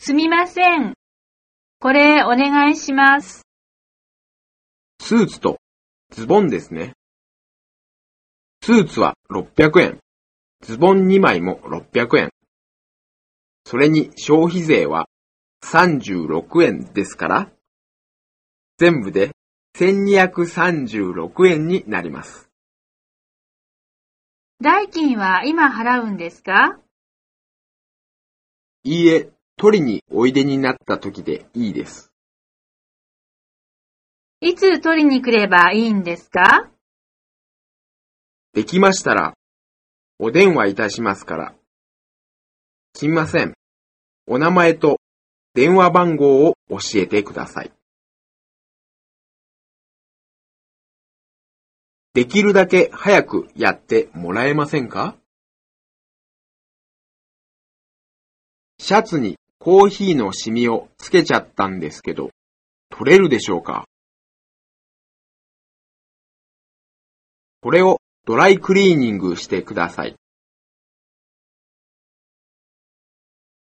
すみません。これお願いします。スーツとズボンですね。スーツは600円。ズボン2枚も600円。それに消費税は36円ですから、全部で1236円になります。代金は今払うんですか？いいえ、取りにおいでになった時でいいです。いつ取りに来ればいいんですか？できましたら、お電話いたしますから。すみません。お名前と電話番号を教えてください。できるだけ早くやってもらえませんか？シャツにコーヒーのシミをつけちゃったんですけど、取れるでしょうか？これをドライクリーニングしてください。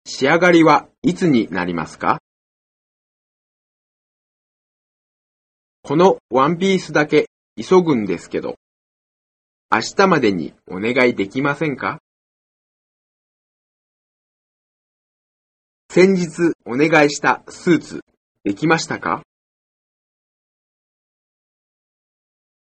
仕上がりはいつになりますか？このワンピースだけ急ぐんですけど、明日までにお願いできませんか？先日お願いしたスーツ、できましたか？